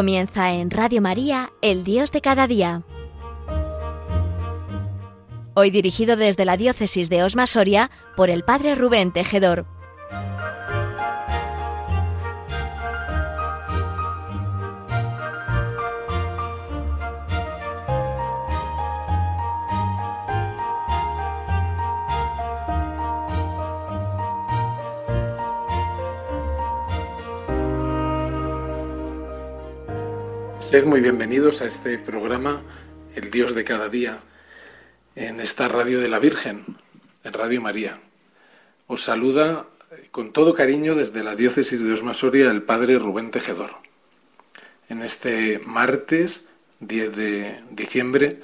Comienza en Radio María, El Dios de cada día. Hoy dirigido desde la Diócesis de Osma Soria por el Padre Rubén Tejedor. Sed muy bienvenidos a este programa El Dios de cada día en esta radio de la Virgen, en Radio María. Os saluda con todo cariño desde la diócesis de Osmasoria el Padre Rubén Tejedor. En este martes 10 de diciembre,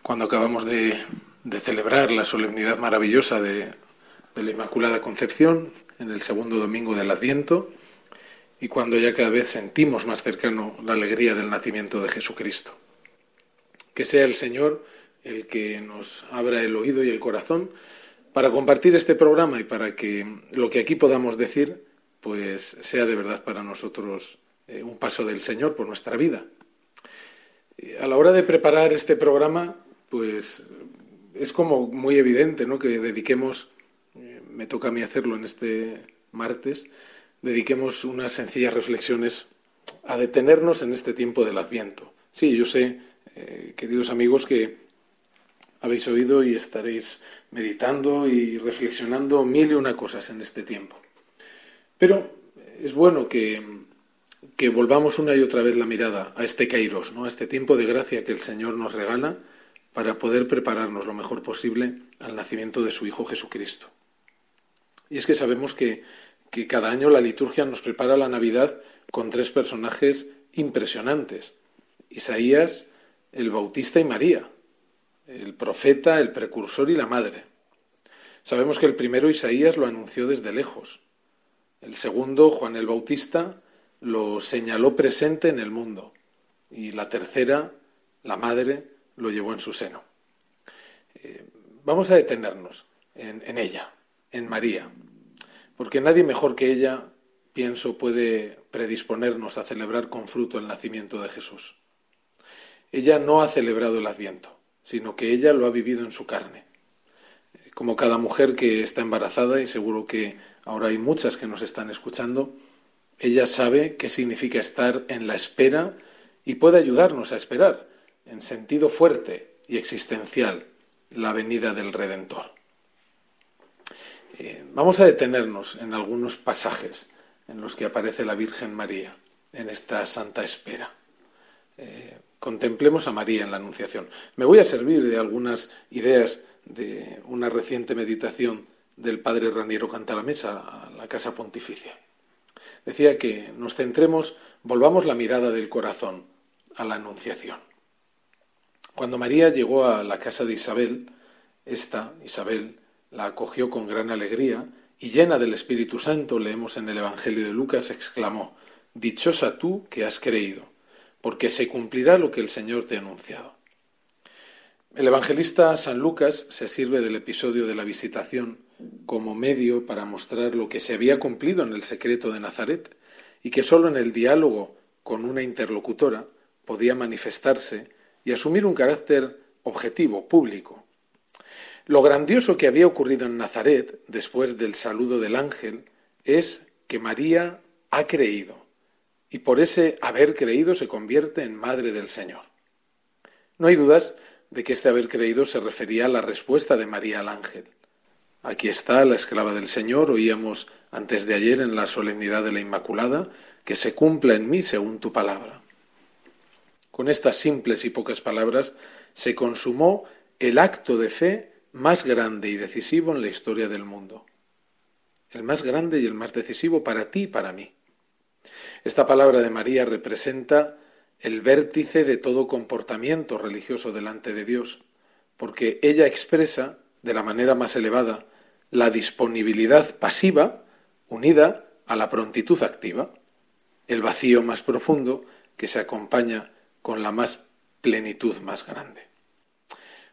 cuando acabamos de, de celebrar la solemnidad maravillosa de, de la Inmaculada Concepción, en el segundo domingo del Adviento, y cuando ya cada vez sentimos más cercano la alegría del nacimiento de Jesucristo. Que sea el Señor el que nos abra el oído y el corazón para compartir este programa y para que lo que aquí podamos decir pues sea de verdad para nosotros eh, un paso del Señor por nuestra vida. A la hora de preparar este programa, pues es como muy evidente, ¿no? Que dediquemos, eh, me toca a mí hacerlo en este martes, dediquemos unas sencillas reflexiones a detenernos en este tiempo del Adviento. Sí, yo sé, eh, queridos amigos, que habéis oído y estaréis meditando y reflexionando mil y una cosas en este tiempo. Pero es bueno que, que volvamos una y otra vez la mirada a este Kairos, ¿no? a este tiempo de gracia que el Señor nos regala para poder prepararnos lo mejor posible al nacimiento de su Hijo Jesucristo. Y es que sabemos que que cada año la liturgia nos prepara la Navidad con tres personajes impresionantes. Isaías, el Bautista y María, el profeta, el precursor y la madre. Sabemos que el primero Isaías lo anunció desde lejos. El segundo, Juan el Bautista, lo señaló presente en el mundo. Y la tercera, la madre, lo llevó en su seno. Eh, vamos a detenernos en, en ella, en María porque nadie mejor que ella, pienso, puede predisponernos a celebrar con fruto el nacimiento de Jesús. Ella no ha celebrado el Adviento, sino que ella lo ha vivido en su carne. Como cada mujer que está embarazada, y seguro que ahora hay muchas que nos están escuchando, ella sabe qué significa estar en la espera y puede ayudarnos a esperar, en sentido fuerte y existencial, la venida del Redentor. Eh, vamos a detenernos en algunos pasajes en los que aparece la Virgen María en esta santa espera. Eh, contemplemos a María en la Anunciación. Me voy a servir de algunas ideas de una reciente meditación del padre Raniero Cantalamesa a la Casa Pontificia. Decía que nos centremos, volvamos la mirada del corazón a la Anunciación. Cuando María llegó a la casa de Isabel, esta, Isabel, la acogió con gran alegría y llena del Espíritu Santo, leemos en el Evangelio de Lucas, exclamó, Dichosa tú que has creído, porque se cumplirá lo que el Señor te ha anunciado. El evangelista San Lucas se sirve del episodio de la visitación como medio para mostrar lo que se había cumplido en el secreto de Nazaret y que sólo en el diálogo con una interlocutora podía manifestarse y asumir un carácter objetivo, público. Lo grandioso que había ocurrido en Nazaret después del saludo del ángel es que María ha creído y por ese haber creído se convierte en madre del Señor. No hay dudas de que este haber creído se refería a la respuesta de María al ángel. Aquí está la esclava del Señor, oíamos antes de ayer en la solemnidad de la Inmaculada, que se cumpla en mí según tu palabra. Con estas simples y pocas palabras se consumó el acto de fe más grande y decisivo en la historia del mundo. El más grande y el más decisivo para ti y para mí. Esta palabra de María representa el vértice de todo comportamiento religioso delante de Dios, porque ella expresa, de la manera más elevada, la disponibilidad pasiva unida a la prontitud activa, el vacío más profundo que se acompaña con la más plenitud más grande.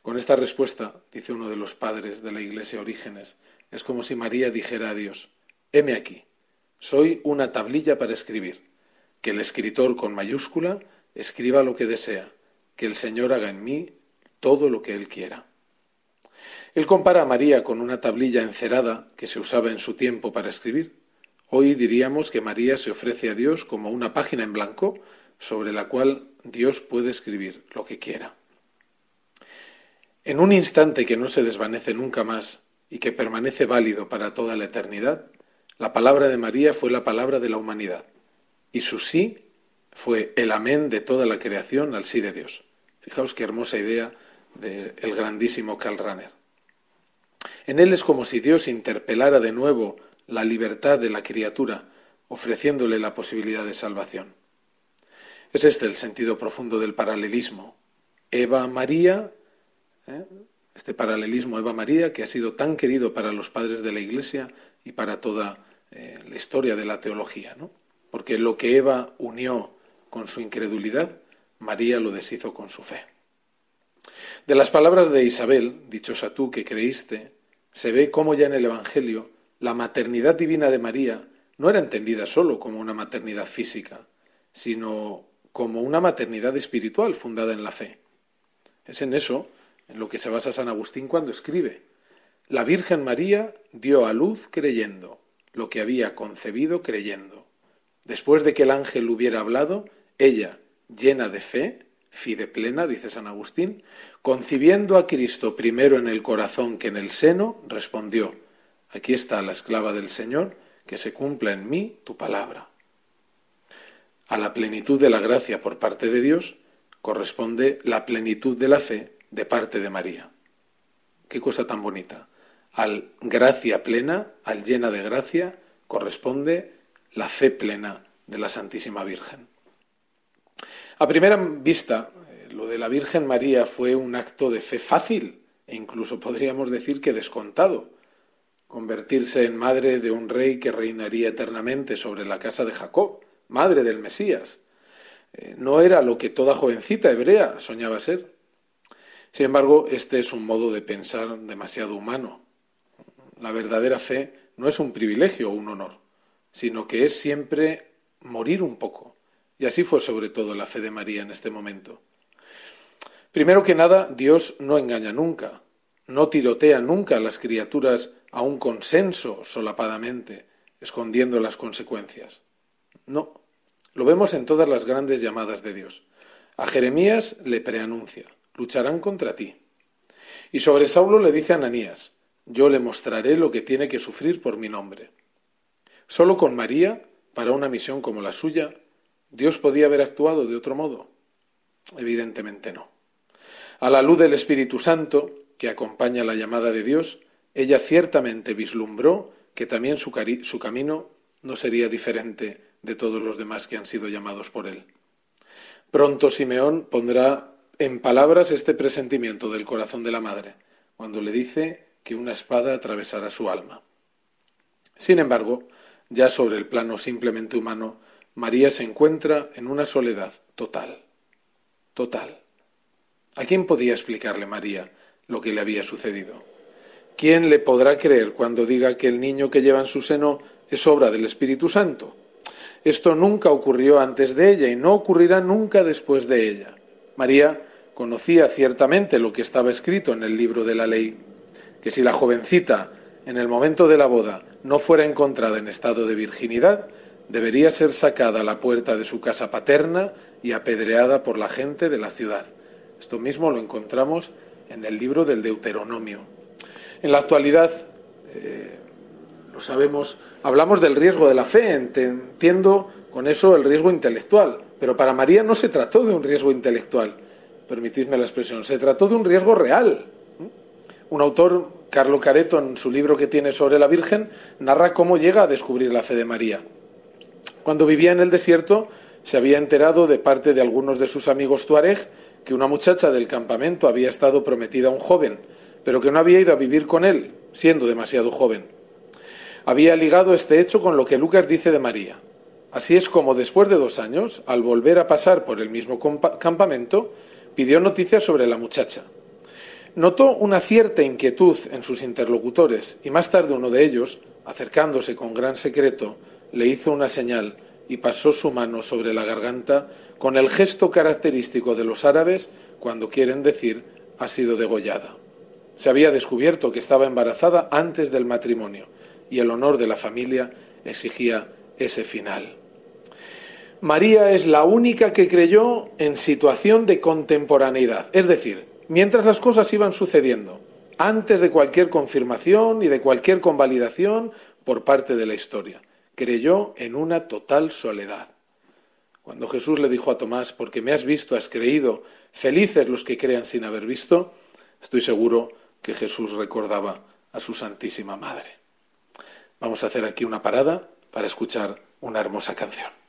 Con esta respuesta, dice uno de los padres de la Iglesia Orígenes, es como si María dijera a Dios, heme aquí, soy una tablilla para escribir, que el escritor con mayúscula escriba lo que desea, que el Señor haga en mí todo lo que Él quiera. Él compara a María con una tablilla encerada que se usaba en su tiempo para escribir. Hoy diríamos que María se ofrece a Dios como una página en blanco sobre la cual Dios puede escribir lo que quiera. En un instante que no se desvanece nunca más y que permanece válido para toda la eternidad, la palabra de María fue la palabra de la humanidad y su sí fue el amén de toda la creación al sí de Dios. Fijaos qué hermosa idea del grandísimo Karl Rahner. En él es como si Dios interpelara de nuevo la libertad de la criatura, ofreciéndole la posibilidad de salvación. Es este el sentido profundo del paralelismo. Eva María ¿eh? este paralelismo Eva-María que ha sido tan querido para los padres de la Iglesia y para toda eh, la historia de la teología, ¿no? porque lo que Eva unió con su incredulidad, María lo deshizo con su fe. De las palabras de Isabel, dichosa tú que creíste, se ve cómo ya en el Evangelio la maternidad divina de María no era entendida solo como una maternidad física, sino como una maternidad espiritual fundada en la fe. Es en eso en lo que se basa San Agustín cuando escribe. La Virgen María dio a luz creyendo, lo que había concebido creyendo. Después de que el ángel hubiera hablado, ella, llena de fe, fide plena, dice San Agustín, concibiendo a Cristo primero en el corazón que en el seno, respondió, aquí está la esclava del Señor, que se cumpla en mí tu palabra. A la plenitud de la gracia por parte de Dios corresponde la plenitud de la fe de parte de María. Qué cosa tan bonita. Al gracia plena, al llena de gracia, corresponde la fe plena de la Santísima Virgen. A primera vista, eh, lo de la Virgen María fue un acto de fe fácil e incluso podríamos decir que descontado. Convertirse en madre de un rey que reinaría eternamente sobre la casa de Jacob, madre del Mesías. Eh, no era lo que toda jovencita hebrea soñaba ser. Sin embargo, este es un modo de pensar demasiado humano. La verdadera fe no es un privilegio o un honor, sino que es siempre morir un poco. Y así fue sobre todo la fe de María en este momento. Primero que nada, Dios no engaña nunca, no tirotea nunca a las criaturas a un consenso solapadamente, escondiendo las consecuencias. No, lo vemos en todas las grandes llamadas de Dios. A Jeremías le preanuncia lucharán contra ti. Y sobre Saulo le dice Ananías, yo le mostraré lo que tiene que sufrir por mi nombre. Solo con María, para una misión como la suya, ¿Dios podía haber actuado de otro modo? Evidentemente no. A la luz del Espíritu Santo, que acompaña la llamada de Dios, ella ciertamente vislumbró que también su, su camino no sería diferente de todos los demás que han sido llamados por él. Pronto Simeón pondrá en palabras este presentimiento del corazón de la madre, cuando le dice que una espada atravesará su alma. Sin embargo, ya sobre el plano simplemente humano, María se encuentra en una soledad total. Total. ¿A quién podía explicarle María lo que le había sucedido? ¿Quién le podrá creer cuando diga que el niño que lleva en su seno es obra del Espíritu Santo? Esto nunca ocurrió antes de ella y no ocurrirá nunca después de ella. María conocía ciertamente lo que estaba escrito en el libro de la ley, que si la jovencita en el momento de la boda no fuera encontrada en estado de virginidad, debería ser sacada a la puerta de su casa paterna y apedreada por la gente de la ciudad. Esto mismo lo encontramos en el libro del Deuteronomio. En la actualidad, eh, lo sabemos, hablamos del riesgo de la fe, entiendo con eso el riesgo intelectual, pero para María no se trató de un riesgo intelectual, permitidme la expresión, se trató de un riesgo real. Un autor, Carlo Careto, en su libro que tiene sobre la Virgen, narra cómo llega a descubrir la fe de María. Cuando vivía en el desierto, se había enterado de parte de algunos de sus amigos tuareg que una muchacha del campamento había estado prometida a un joven, pero que no había ido a vivir con él, siendo demasiado joven. Había ligado este hecho con lo que Lucas dice de María. Así es como después de dos años, al volver a pasar por el mismo campamento, pidió noticias sobre la muchacha. Notó una cierta inquietud en sus interlocutores y más tarde uno de ellos, acercándose con gran secreto, le hizo una señal y pasó su mano sobre la garganta con el gesto característico de los árabes cuando quieren decir ha sido degollada. Se había descubierto que estaba embarazada antes del matrimonio y el honor de la familia exigía ese final. María es la única que creyó en situación de contemporaneidad, es decir, mientras las cosas iban sucediendo, antes de cualquier confirmación y de cualquier convalidación por parte de la historia. Creyó en una total soledad. Cuando Jesús le dijo a Tomás, porque me has visto, has creído, felices los que crean sin haber visto, estoy seguro que Jesús recordaba a su Santísima Madre. Vamos a hacer aquí una parada para escuchar una hermosa canción.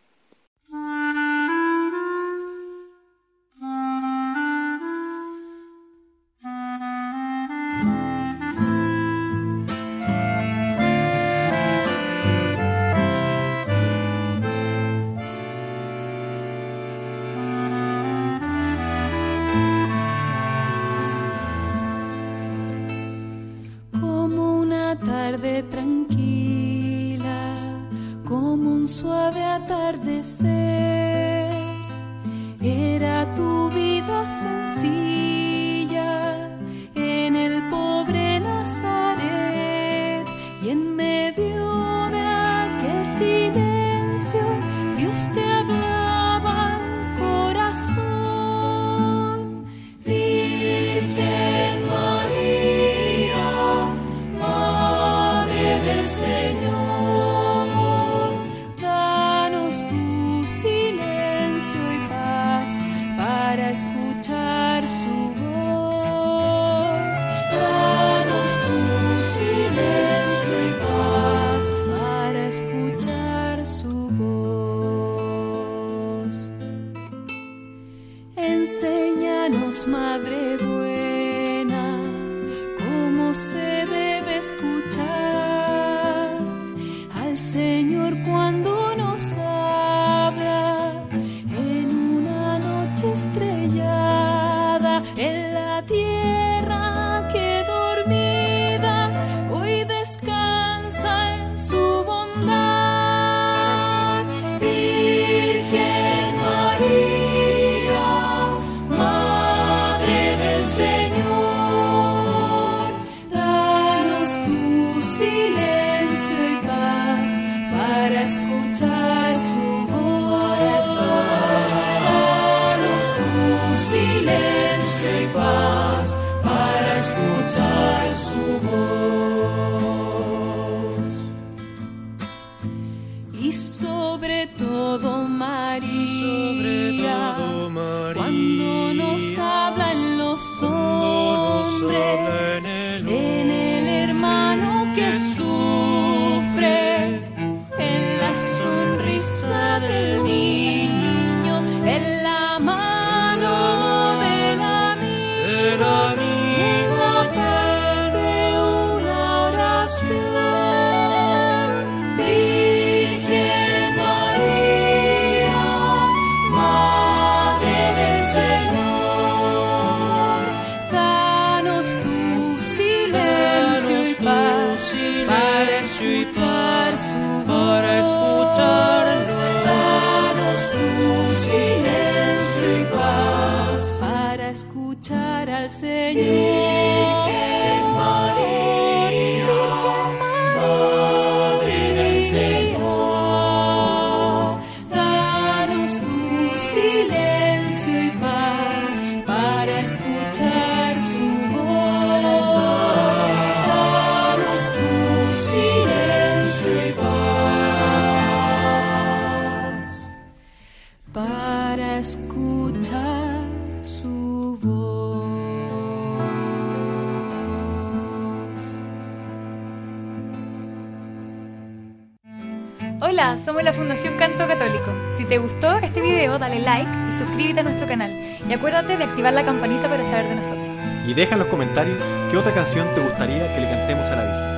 Somos la Fundación Canto Católico. Si te gustó este video, dale like y suscríbete a nuestro canal. Y acuérdate de activar la campanita para saber de nosotros. Y deja en los comentarios qué otra canción te gustaría que le cantemos a la Virgen.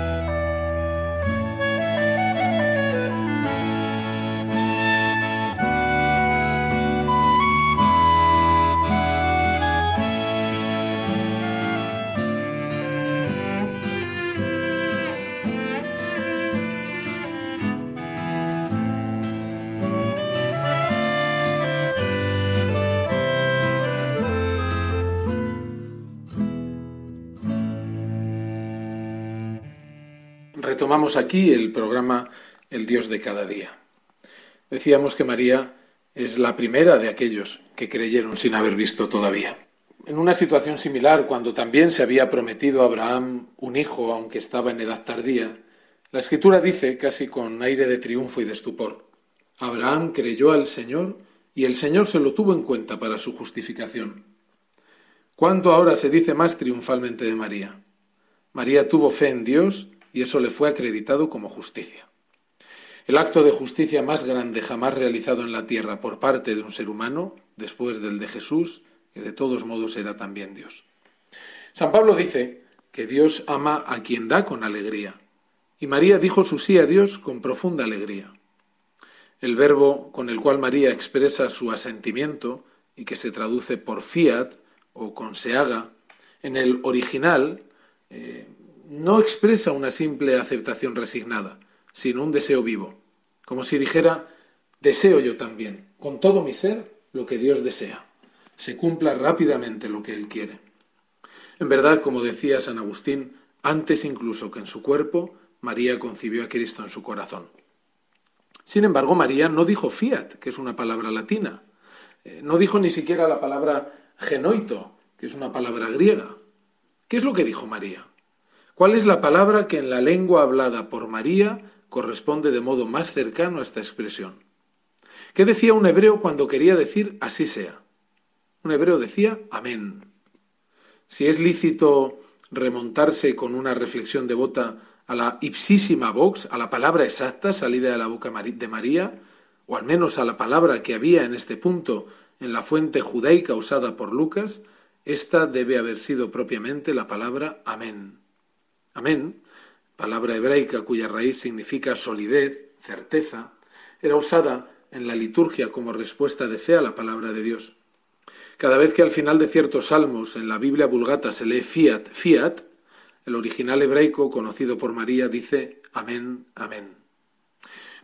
Retomamos aquí el programa El Dios de cada día. Decíamos que María es la primera de aquellos que creyeron sin haber visto todavía. En una situación similar, cuando también se había prometido a Abraham un hijo, aunque estaba en edad tardía, la escritura dice, casi con aire de triunfo y de estupor, Abraham creyó al Señor y el Señor se lo tuvo en cuenta para su justificación. ¿Cuánto ahora se dice más triunfalmente de María? María tuvo fe en Dios y eso le fue acreditado como justicia. El acto de justicia más grande jamás realizado en la tierra por parte de un ser humano, después del de Jesús, que de todos modos era también Dios. San Pablo dice que Dios ama a quien da con alegría, y María dijo su sí a Dios con profunda alegría. El verbo con el cual María expresa su asentimiento y que se traduce por fiat o con se haga, en el original eh, no expresa una simple aceptación resignada, sino un deseo vivo, como si dijera, deseo yo también, con todo mi ser, lo que Dios desea. Se cumpla rápidamente lo que Él quiere. En verdad, como decía San Agustín, antes incluso que en su cuerpo, María concibió a Cristo en su corazón. Sin embargo, María no dijo fiat, que es una palabra latina. Eh, no dijo ni siquiera la palabra genoito, que es una palabra griega. ¿Qué es lo que dijo María? ¿Cuál es la palabra que en la lengua hablada por María corresponde de modo más cercano a esta expresión? ¿Qué decía un hebreo cuando quería decir así sea? Un hebreo decía amén. Si es lícito remontarse con una reflexión devota a la ipsísima vox, a la palabra exacta salida de la boca de María, o al menos a la palabra que había en este punto en la fuente judaica usada por Lucas, esta debe haber sido propiamente la palabra amén. Amén, palabra hebraica cuya raíz significa solidez, certeza, era usada en la liturgia como respuesta de fe a la palabra de Dios. Cada vez que al final de ciertos salmos en la Biblia vulgata se lee fiat, fiat, el original hebraico conocido por María dice amén, amén.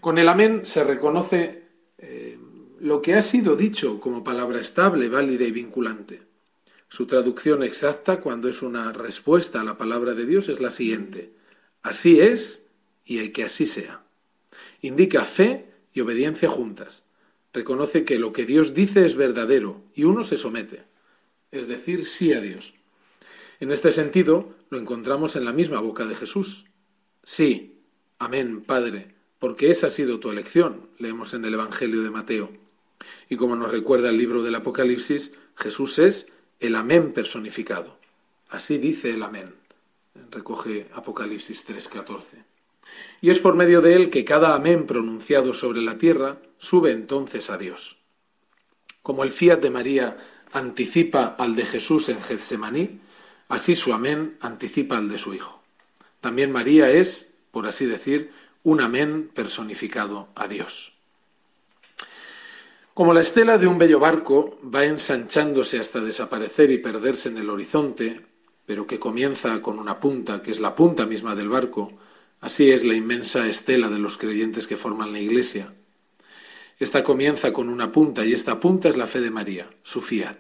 Con el amén se reconoce eh, lo que ha sido dicho como palabra estable, válida y vinculante. Su traducción exacta, cuando es una respuesta a la palabra de Dios, es la siguiente. Así es y hay que así sea. Indica fe y obediencia juntas. Reconoce que lo que Dios dice es verdadero y uno se somete, es decir, sí a Dios. En este sentido, lo encontramos en la misma boca de Jesús. Sí, amén, Padre, porque esa ha sido tu elección, leemos en el Evangelio de Mateo. Y como nos recuerda el libro del Apocalipsis, Jesús es el amén personificado. Así dice el amén. Recoge Apocalipsis 3:14. Y es por medio de él que cada amén pronunciado sobre la tierra sube entonces a Dios. Como el fiat de María anticipa al de Jesús en Getsemaní, así su amén anticipa al de su Hijo. También María es, por así decir, un amén personificado a Dios. Como la estela de un bello barco va ensanchándose hasta desaparecer y perderse en el horizonte, pero que comienza con una punta, que es la punta misma del barco, así es la inmensa estela de los creyentes que forman la Iglesia. Esta comienza con una punta y esta punta es la fe de María, su fiat.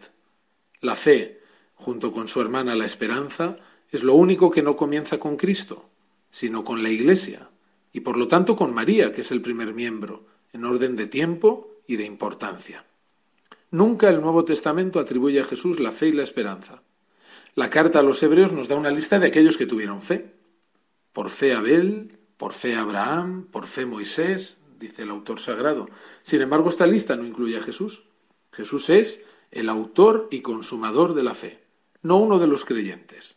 La fe, junto con su hermana la esperanza, es lo único que no comienza con Cristo, sino con la Iglesia, y por lo tanto con María, que es el primer miembro, en orden de tiempo y de importancia. Nunca el Nuevo Testamento atribuye a Jesús la fe y la esperanza. La carta a los hebreos nos da una lista de aquellos que tuvieron fe. Por fe Abel, por fe Abraham, por fe Moisés, dice el autor sagrado. Sin embargo, esta lista no incluye a Jesús. Jesús es el autor y consumador de la fe, no uno de los creyentes.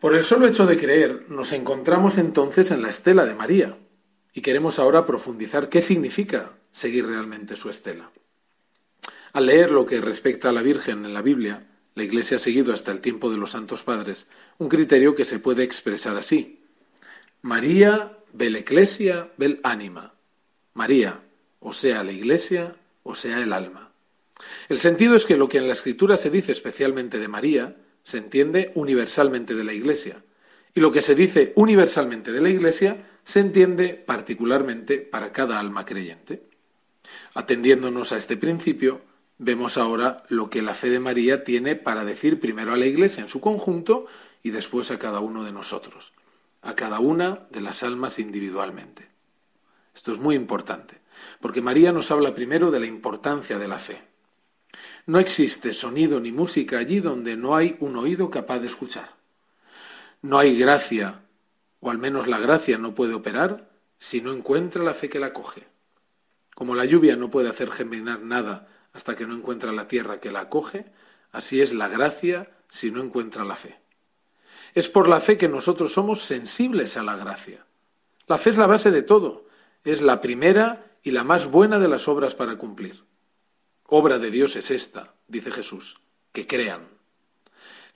Por el solo hecho de creer, nos encontramos entonces en la estela de María, y queremos ahora profundizar qué significa seguir realmente su estela. Al leer lo que respecta a la Virgen en la Biblia, la Iglesia ha seguido hasta el tiempo de los Santos Padres un criterio que se puede expresar así. María vel ecclesia vel anima. María, o sea la Iglesia, o sea el alma. El sentido es que lo que en la Escritura se dice especialmente de María, se entiende universalmente de la Iglesia, y lo que se dice universalmente de la Iglesia se entiende particularmente para cada alma creyente. Atendiéndonos a este principio, vemos ahora lo que la fe de María tiene para decir primero a la Iglesia en su conjunto y después a cada uno de nosotros. a cada una de las almas individualmente. Esto es muy importante, porque María nos habla primero de la importancia de la fe. No existe sonido ni música allí donde no hay un oído capaz de escuchar. No hay gracia, o al menos la gracia no puede operar si no encuentra la fe que la coge. Como la lluvia no puede hacer germinar nada hasta que no encuentra la tierra que la acoge, así es la gracia si no encuentra la fe. Es por la fe que nosotros somos sensibles a la gracia. La fe es la base de todo, es la primera y la más buena de las obras para cumplir. Obra de Dios es esta, dice Jesús, que crean.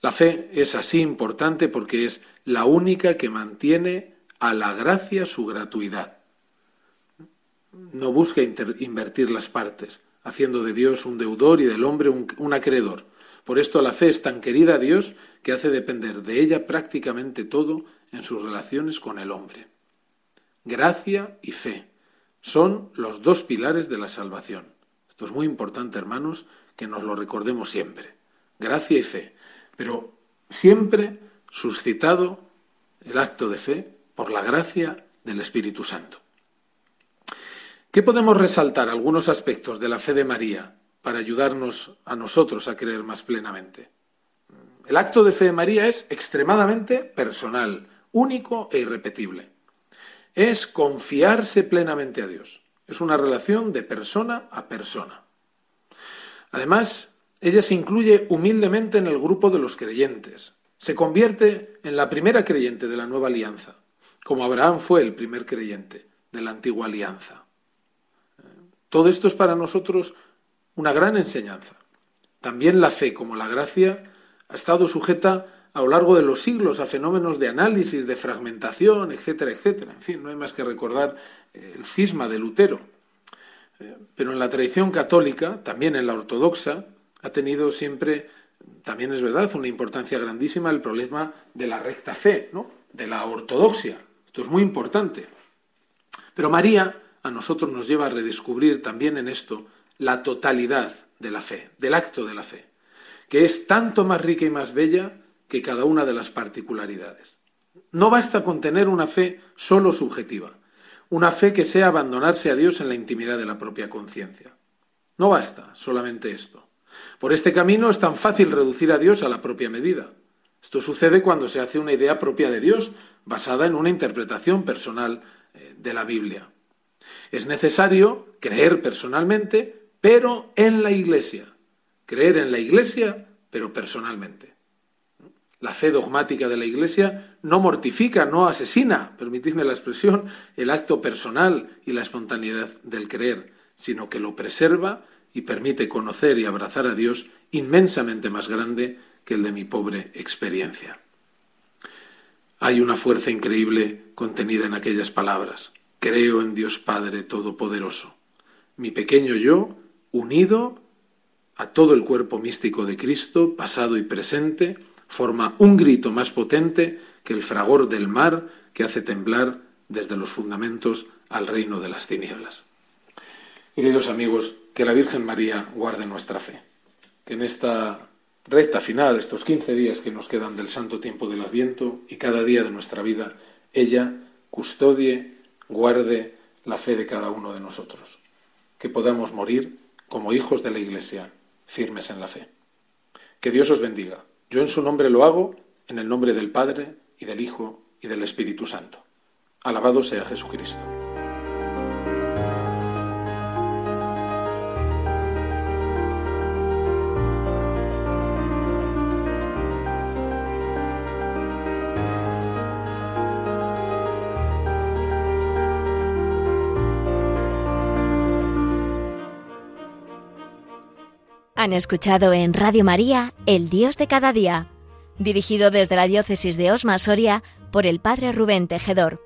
La fe es así importante porque es la única que mantiene a la gracia su gratuidad. No busca invertir las partes, haciendo de Dios un deudor y del hombre un, un acreedor. Por esto la fe es tan querida a Dios que hace depender de ella prácticamente todo en sus relaciones con el hombre. Gracia y fe son los dos pilares de la salvación. Esto es muy importante, hermanos, que nos lo recordemos siempre. Gracia y fe, pero siempre suscitado el acto de fe por la gracia del Espíritu Santo. ¿Qué podemos resaltar algunos aspectos de la fe de María para ayudarnos a nosotros a creer más plenamente? El acto de fe de María es extremadamente personal, único e irrepetible. Es confiarse plenamente a Dios. Es una relación de persona a persona. Además, ella se incluye humildemente en el grupo de los creyentes. Se convierte en la primera creyente de la nueva alianza, como Abraham fue el primer creyente de la antigua alianza. Todo esto es para nosotros una gran enseñanza. También la fe, como la gracia, ha estado sujeta a lo largo de los siglos a fenómenos de análisis, de fragmentación, etcétera, etcétera. En fin, no hay más que recordar eh, el cisma de Lutero. Eh, pero en la tradición católica, también en la ortodoxa, ha tenido siempre, también es verdad, una importancia grandísima el problema de la recta fe, ¿no? de la ortodoxia. Esto es muy importante. Pero María a nosotros nos lleva a redescubrir también en esto la totalidad de la fe, del acto de la fe que es tanto más rica y más bella que cada una de las particularidades. No basta con tener una fe solo subjetiva, una fe que sea abandonarse a Dios en la intimidad de la propia conciencia. No basta solamente esto. Por este camino es tan fácil reducir a Dios a la propia medida. Esto sucede cuando se hace una idea propia de Dios basada en una interpretación personal eh, de la Biblia. Es necesario creer personalmente, pero en la Iglesia, creer en la Iglesia, pero personalmente. La fe dogmática de la Iglesia no mortifica, no asesina, permitidme la expresión, el acto personal y la espontaneidad del creer, sino que lo preserva y permite conocer y abrazar a Dios inmensamente más grande que el de mi pobre experiencia. Hay una fuerza increíble contenida en aquellas palabras. Creo en Dios Padre Todopoderoso. Mi pequeño yo, unido a todo el cuerpo místico de Cristo, pasado y presente, forma un grito más potente que el fragor del mar que hace temblar desde los fundamentos al reino de las tinieblas. Queridos amigos, que la Virgen María guarde nuestra fe, que en esta recta final, estos quince días que nos quedan del santo tiempo del Adviento y cada día de nuestra vida, ella custodie, guarde la fe de cada uno de nosotros, que podamos morir como hijos de la Iglesia firmes en la fe. Que Dios os bendiga. Yo en su nombre lo hago, en el nombre del Padre, y del Hijo, y del Espíritu Santo. Alabado sea Jesucristo. Han escuchado en Radio María El Dios de cada día, dirigido desde la diócesis de Osma Soria por el Padre Rubén Tejedor.